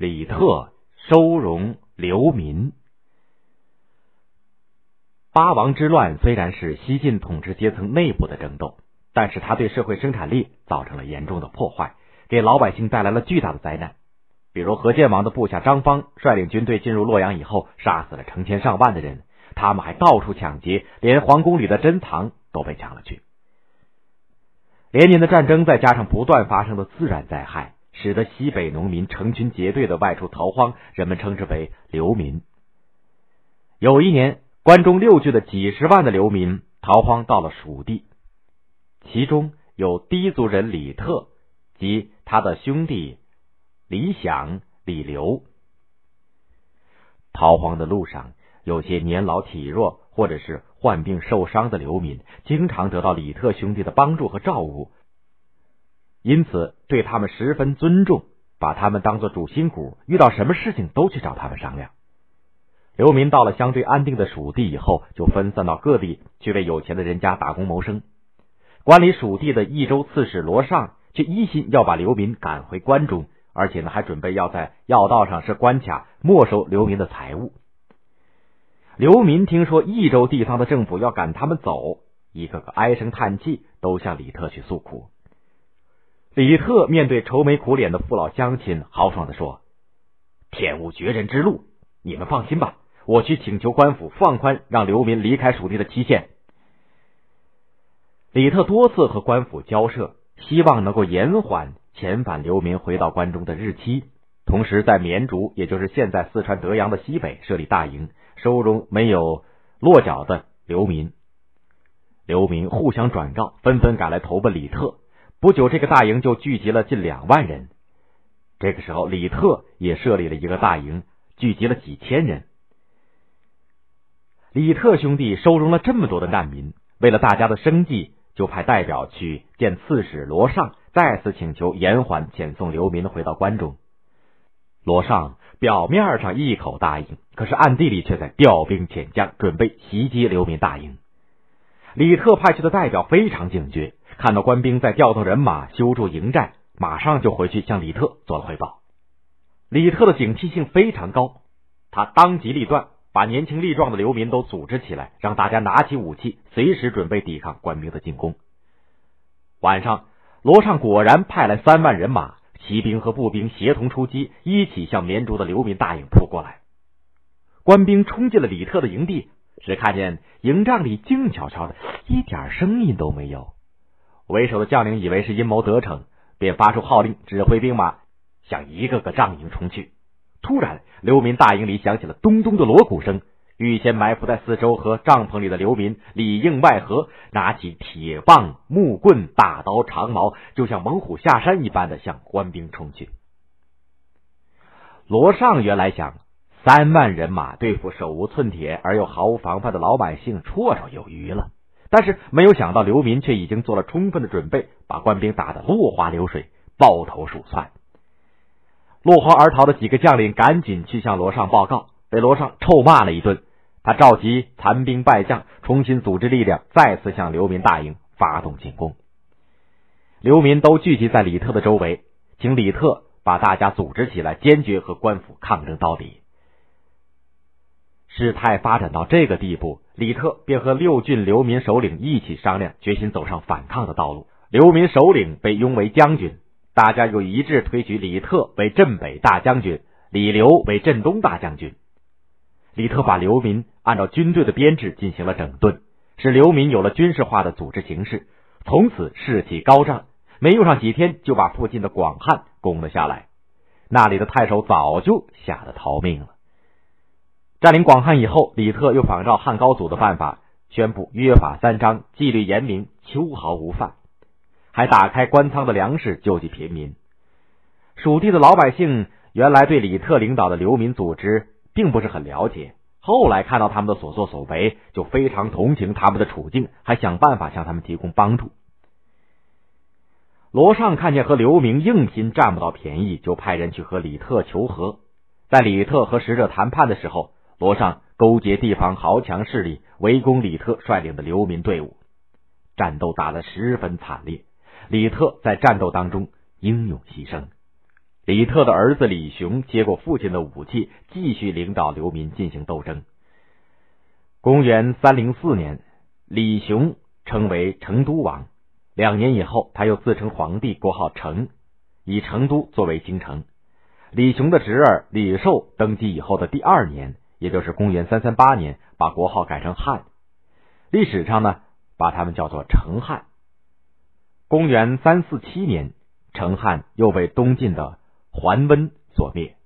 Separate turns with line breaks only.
李特收容流民。八王之乱虽然是西晋统治阶层内部的争斗，但是它对社会生产力造成了严重的破坏，给老百姓带来了巨大的灾难。比如何建王的部下张方率领军队进入洛阳以后，杀死了成千上万的人，他们还到处抢劫，连皇宫里的珍藏都被抢了去。连年的战争，再加上不断发生的自然灾害，使得西北农民成群结队的外出逃荒，人们称之为流民。有一年。关中六郡的几十万的流民逃荒到了蜀地，其中有氐族人李特及他的兄弟李想、李刘。逃荒的路上，有些年老体弱或者是患病受伤的流民，经常得到李特兄弟的帮助和照顾，因此对他们十分尊重，把他们当做主心骨，遇到什么事情都去找他们商量。流民到了相对安定的蜀地以后，就分散到各地去为有钱的人家打工谋生。管理蜀地的益州刺史罗尚却一心要把流民赶回关中，而且呢，还准备要在要道上设关卡，没收流民的财物。流民听说益州地方的政府要赶他们走，一个个唉声叹气，都向李特去诉苦。李特面对愁眉苦脸的父老乡亲，豪爽的说：“天无绝人之路，你们放心吧。”我去请求官府放宽让流民离开蜀地的期限。李特多次和官府交涉，希望能够延缓遣返流民回到关中的日期，同时在绵竹，也就是现在四川德阳的西北设立大营，收容没有落脚的流民。流民互相转告，纷纷赶来投奔李特。不久，这个大营就聚集了近两万人。这个时候，李特也设立了一个大营，聚集了几千人。李特兄弟收容了这么多的难民，为了大家的生计，就派代表去见刺史罗尚，再次请求延缓遣送流民回到关中。罗尚表面上一口答应，可是暗地里却在调兵遣将，准备袭击流民大营。李特派去的代表非常警觉，看到官兵在调动人马修筑营寨，马上就回去向李特做了汇报。李特的警惕性非常高，他当机立断。把年轻力壮的流民都组织起来，让大家拿起武器，随时准备抵抗官兵的进攻。晚上，罗尚果然派来三万人马，骑兵和步兵协同出击，一起向绵竹的流民大营扑过来。官兵冲进了李特的营地，只看见营帐里静悄悄的，一点声音都没有。为首的将领以为是阴谋得逞，便发出号令，指挥兵马向一个个帐营冲去。突然，流民大营里响起了咚咚的锣鼓声。预先埋伏在四周和帐篷里的流民里应外合，拿起铁棒、木棍、大刀、长矛，就像猛虎下山一般的向官兵冲去。罗尚原来想三万人马对付手无寸铁而又毫无防范的老百姓绰绰有余了，但是没有想到刘民却已经做了充分的准备，把官兵打得落花流水、抱头鼠窜。落荒而逃的几个将领赶紧去向罗尚报告，被罗尚臭骂了一顿。他召集残兵败将，重新组织力量，再次向刘民大营发动进攻。刘民都聚集在李特的周围，请李特把大家组织起来，坚决和官府抗争到底。事态发展到这个地步，李特便和六郡流民首领一起商量，决心走上反抗的道路。流民首领被拥为将军。大家又一致推举李特为镇北大将军，李刘为镇东大将军。李特把流民按照军队的编制进行了整顿，使流民有了军事化的组织形式，从此士气高涨。没用上几天，就把附近的广汉攻了下来。那里的太守早就吓得逃命了。占领广汉以后，李特又仿照汉高祖的办法，宣布约法三章，纪律严明，秋毫无犯。还打开官仓的粮食救济贫民。蜀地的老百姓原来对李特领导的流民组织并不是很了解，后来看到他们的所作所为，就非常同情他们的处境，还想办法向他们提供帮助。罗尚看见和刘明硬拼占不到便宜，就派人去和李特求和。在李特和使者谈判的时候，罗尚勾结地方豪强势力，围攻李特率领的流民队伍，战斗打得十分惨烈。李特在战斗当中英勇牺牲。李特的儿子李雄接过父亲的武器，继续领导流民进行斗争。公元三零四年，李雄称为成都王。两年以后，他又自称皇帝，国号成，以成都作为京城。李雄的侄儿李寿登基以后的第二年，也就是公元三三八年，把国号改成汉。历史上呢，把他们叫做成汉。公元三四七年，成汉又被东晋的桓温所灭。